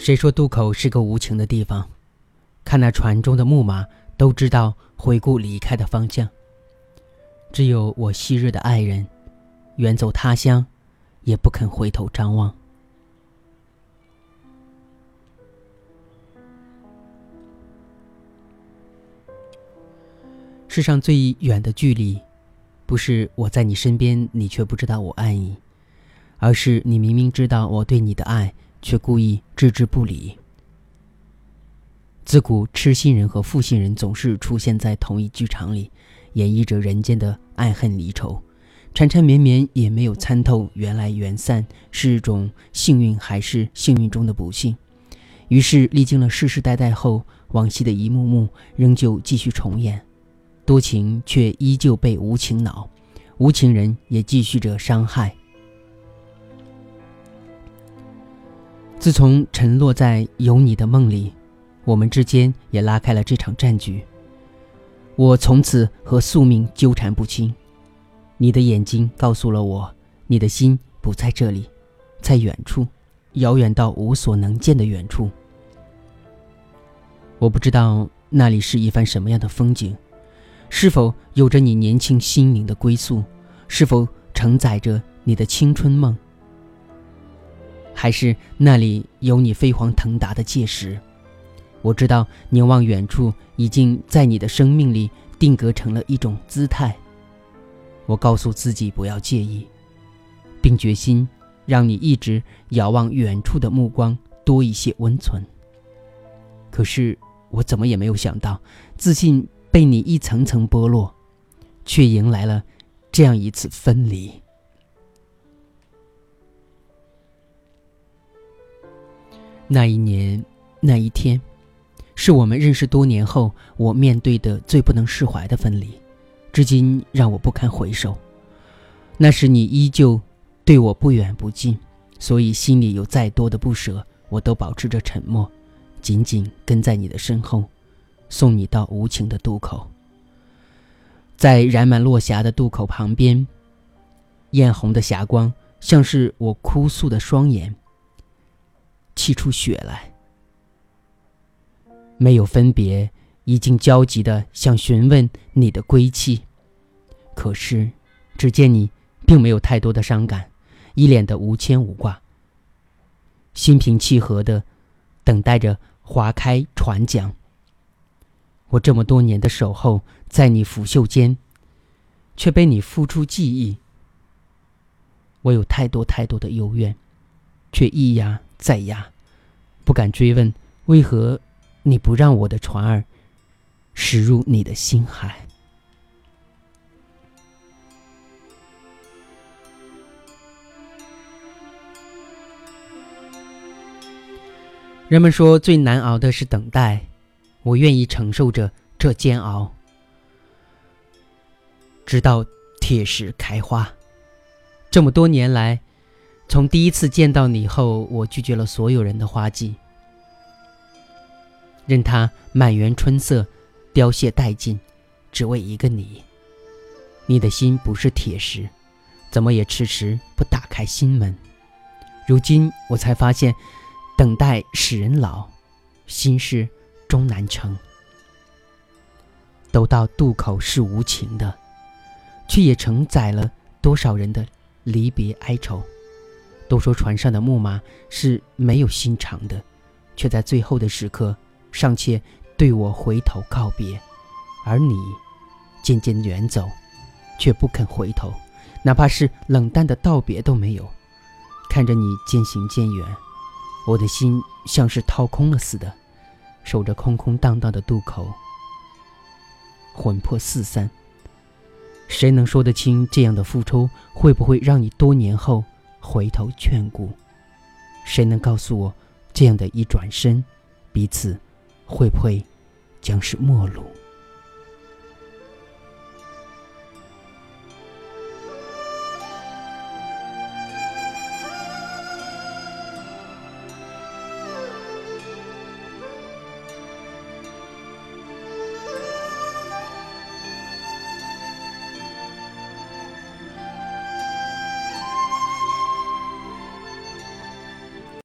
谁说渡口是个无情的地方？看那船中的木马，都知道回顾离开的方向。只有我昔日的爱人，远走他乡，也不肯回头张望。世上最远的距离，不是我在你身边，你却不知道我爱你，而是你明明知道我对你的爱。却故意置之不理。自古痴心人和负心人总是出现在同一剧场里，演绎着人间的爱恨离愁，缠缠绵绵也没有参透缘来缘散是一种幸运还是幸运中的不幸。于是历经了世世代代后，往昔的一幕幕仍旧继续重演，多情却依旧被无情恼，无情人也继续着伤害。自从沉落在有你的梦里，我们之间也拉开了这场战局。我从此和宿命纠缠不清。你的眼睛告诉了我，你的心不在这里，在远处，遥远到无所能见的远处。我不知道那里是一番什么样的风景，是否有着你年轻心灵的归宿，是否承载着你的青春梦。还是那里有你飞黄腾达的届时，我知道凝望远处已经在你的生命里定格成了一种姿态。我告诉自己不要介意，并决心让你一直遥望远处的目光多一些温存。可是我怎么也没有想到，自信被你一层层剥落，却迎来了这样一次分离。那一年，那一天，是我们认识多年后我面对的最不能释怀的分离，至今让我不堪回首。那时你依旧对我不远不近，所以心里有再多的不舍，我都保持着沉默，紧紧跟在你的身后，送你到无情的渡口。在染满落霞的渡口旁边，艳红的霞光像是我哭诉的双眼。泣出血来，没有分别，已经焦急的想询问你的归期。可是，只见你并没有太多的伤感，一脸的无牵无挂，心平气和的等待着划开船桨。我这么多年的守候，在你拂袖间，却被你付出记忆。我有太多太多的幽怨，却一压。再压，不敢追问为何你不让我的船儿驶入你的心海。人们说最难熬的是等待，我愿意承受着这煎熬，直到铁石开花。这么多年来。从第一次见到你后，我拒绝了所有人的花季，任它满园春色凋谢殆尽，只为一个你。你的心不是铁石，怎么也迟迟不打开心门。如今我才发现，等待使人老，心事终难成。都道渡口是无情的，却也承载了多少人的离别哀愁。都说船上的木马是没有心肠的，却在最后的时刻尚且对我回头告别，而你渐渐远走，却不肯回头，哪怕是冷淡的道别都没有。看着你渐行渐远，我的心像是掏空了似的，守着空空荡荡的渡口，魂魄四散。谁能说得清这样的付出会不会让你多年后？回头眷顾，谁能告诉我，这样的一转身，彼此会不会将是陌路？